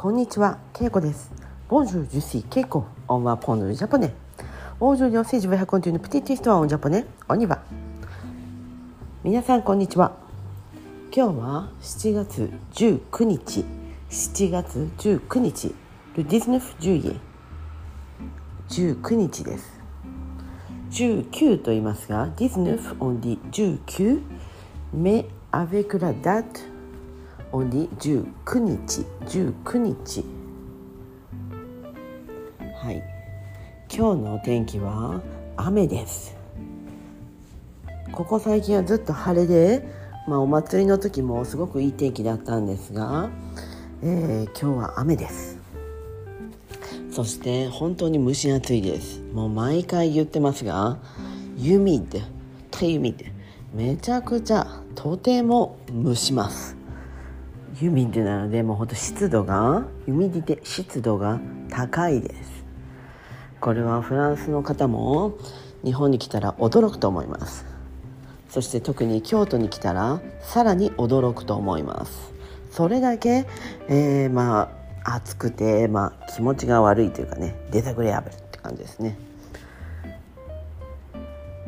こんにちは、ケイコです。Bonjour, je ケイコ。オンワポンドルジャポネ。Bonjour, je suis ジュベハコントゥオンジャポネ。オニバ。皆さん、こんにちは。今日は7月19日。7月19日。Le 19。日です。19と言いますが、19 on dit 19, mais avec on dit 19日19日。はい。今日のお天気は雨です。ここ最近はずっと晴れで、まあ、お祭りの時もすごくいい天気だったんですが、えー今日は雨です。そして本当に蒸し暑いです。もう毎回言ってますがhumide, très humide めちゃくちゃとても蒸します。 humide なのでもうほんと湿度が humidité 湿度が高いです。これはフランスの方も日本に来たら驚くと思います。そして特に京都に来たらさらに驚くと思います。それだけ、えーまあ暑くて、まあ、気持ちが悪いというかね désagréable って感じですね。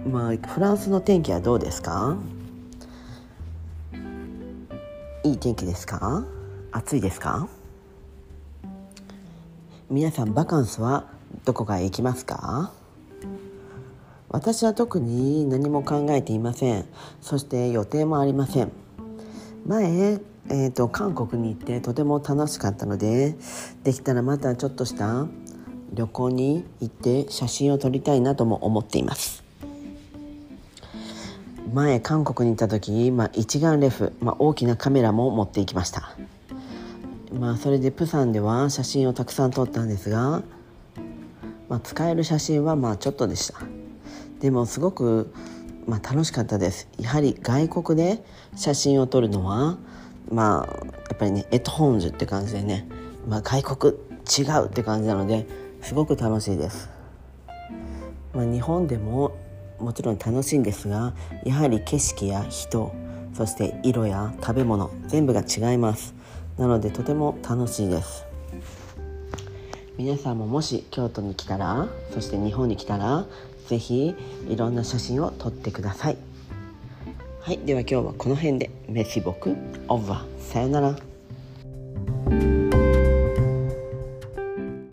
まあフランスの天気はどうですか？いい天気ですか？暑いですか？皆さんバカンスはどこかへ行きますか？私は特に何も考えていません。そして予定もありません。前、えーと韓国に行ってとても楽しかったのでできたらまたちょっとした旅行に行って写真を撮りたいなとも思っています。前韓国に行った時、まあ、一眼レフ、まあ、大きなカメラも持っていきました。まあそれでプサンでは写真をたくさん撮ったんですが、まあ、使える写真はまあちょっとでした。でもすごく、まあ、楽しかったです。やはり外国で写真を撮るのはまあやっぱりねエットホーンズって感じでね、まあ、外国違うって感じなのですごく楽しいです、まあ、日本でももちろん楽しいんですがやはり景色や人そして色や食べ物全部が違います。なのでとても楽しいです。皆さんももし京都に来たらそして日本に来たらぜひいろんな写真を撮ってください。はいでは今日はこの辺で。メシボク。オーバーさよなら。